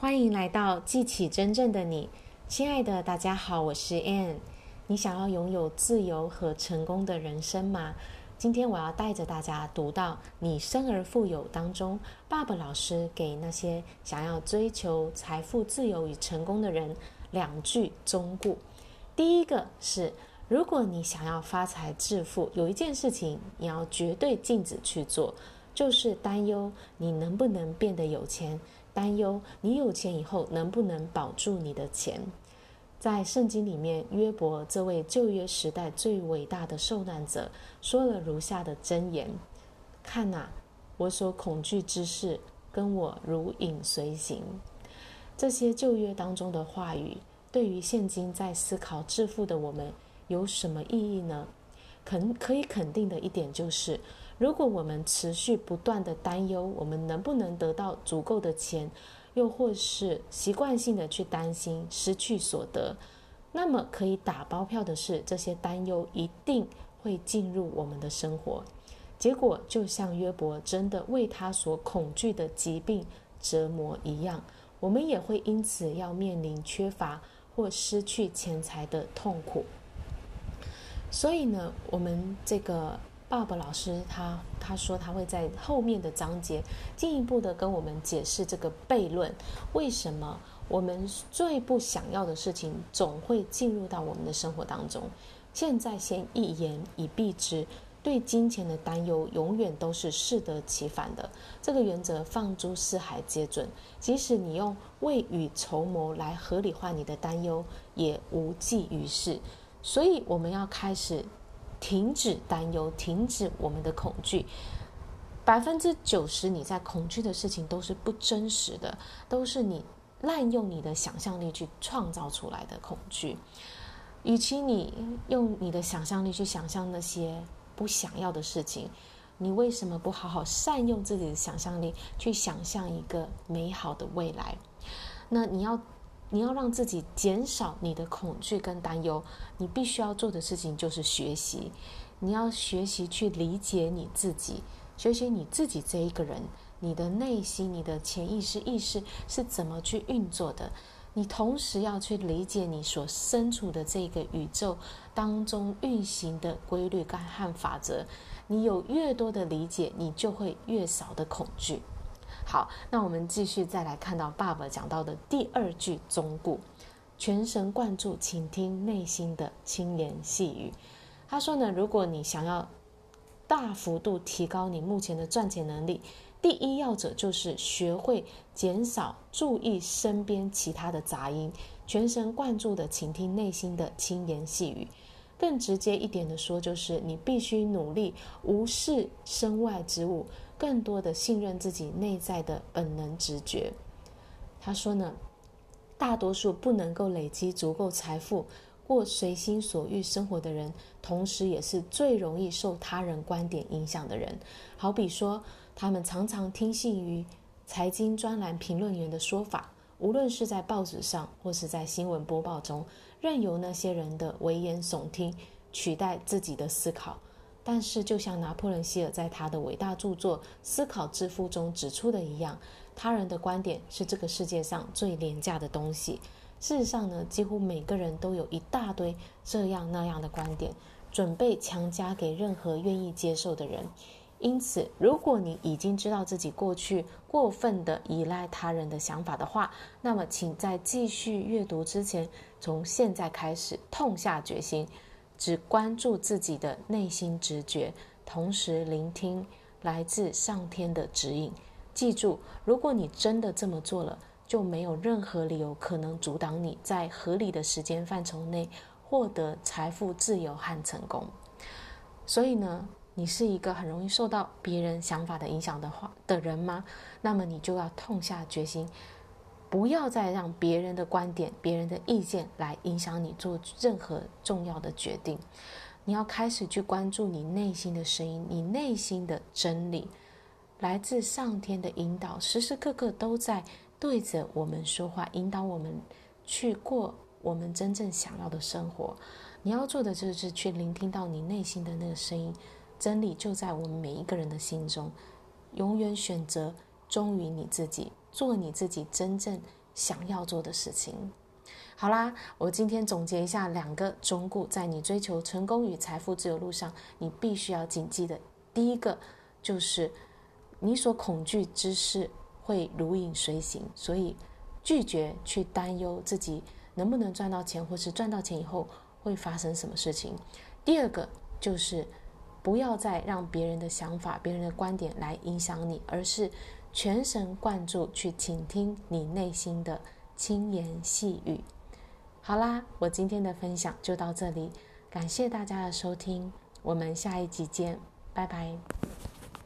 欢迎来到记起真正的你，亲爱的大家好，我是 Ann。你想要拥有自由和成功的人生吗？今天我要带着大家读到《你生而富有》当中爸爸老师给那些想要追求财富自由与成功的人两句忠告。第一个是，如果你想要发财致富，有一件事情你要绝对禁止去做，就是担忧你能不能变得有钱。担忧你有钱以后能不能保住你的钱？在圣经里面，约伯这位旧约时代最伟大的受难者说了如下的箴言：“看哪，我所恐惧之事跟我如影随形。”这些旧约当中的话语，对于现今在思考致富的我们有什么意义呢？肯可以肯定的一点就是。如果我们持续不断的担忧我们能不能得到足够的钱，又或是习惯性的去担心失去所得，那么可以打包票的是，这些担忧一定会进入我们的生活，结果就像约伯真的为他所恐惧的疾病折磨一样，我们也会因此要面临缺乏或失去钱财的痛苦。所以呢，我们这个。Bob 老师他他说他会在后面的章节进一步的跟我们解释这个悖论，为什么我们最不想要的事情总会进入到我们的生活当中。现在先一言以蔽之，对金钱的担忧永远都是适得其反的。这个原则放诸四海皆准，即使你用未雨绸缪来合理化你的担忧，也无济于事。所以我们要开始。停止担忧，停止我们的恐惧。百分之九十你在恐惧的事情都是不真实的，都是你滥用你的想象力去创造出来的恐惧。与其你用你的想象力去想象那些不想要的事情，你为什么不好好善用自己的想象力去想象一个美好的未来？那你要。你要让自己减少你的恐惧跟担忧，你必须要做的事情就是学习。你要学习去理解你自己，学习你自己这一个人，你的内心、你的潜意识、意识是怎么去运作的。你同时要去理解你所身处的这个宇宙当中运行的规律跟和法则。你有越多的理解，你就会越少的恐惧。好，那我们继续再来看到爸爸讲到的第二句忠告：全神贯注，倾听内心的轻言细语。他说呢，如果你想要大幅度提高你目前的赚钱能力，第一要者就是学会减少注意身边其他的杂音，全神贯注的倾听内心的轻言细语。更直接一点的说，就是你必须努力无视身外之物。更多的信任自己内在的本能直觉。他说呢，大多数不能够累积足够财富、过随心所欲生活的人，同时也是最容易受他人观点影响的人。好比说，他们常常听信于财经专栏评论员的说法，无论是在报纸上或是在新闻播报中，任由那些人的危言耸听取代自己的思考。但是，就像拿破仑希尔在他的伟大著作《思考致富》中指出的一样，他人的观点是这个世界上最廉价的东西。事实上呢，几乎每个人都有一大堆这样那样的观点，准备强加给任何愿意接受的人。因此，如果你已经知道自己过去过分的依赖他人的想法的话，那么请在继续阅读之前，从现在开始痛下决心。只关注自己的内心直觉，同时聆听来自上天的指引。记住，如果你真的这么做了，就没有任何理由可能阻挡你在合理的时间范畴内获得财富自由和成功。所以呢，你是一个很容易受到别人想法的影响的话的人吗？那么你就要痛下决心。不要再让别人的观点、别人的意见来影响你做任何重要的决定。你要开始去关注你内心的声音，你内心的真理，来自上天的引导，时时刻刻都在对着我们说话，引导我们去过我们真正想要的生活。你要做的就是去聆听到你内心的那个声音，真理就在我们每一个人的心中。永远选择忠于你自己。做你自己真正想要做的事情。好啦，我今天总结一下两个忠告，在你追求成功与财富自由路上，你必须要谨记的。第一个就是，你所恐惧之事会如影随形，所以拒绝去担忧自己能不能赚到钱，或是赚到钱以后会发生什么事情。第二个就是，不要再让别人的想法、别人的观点来影响你，而是全神贯注去倾听你内心的轻言细语。好啦，我今天的分享就到这里，感谢大家的收听，我们下一集见，拜拜。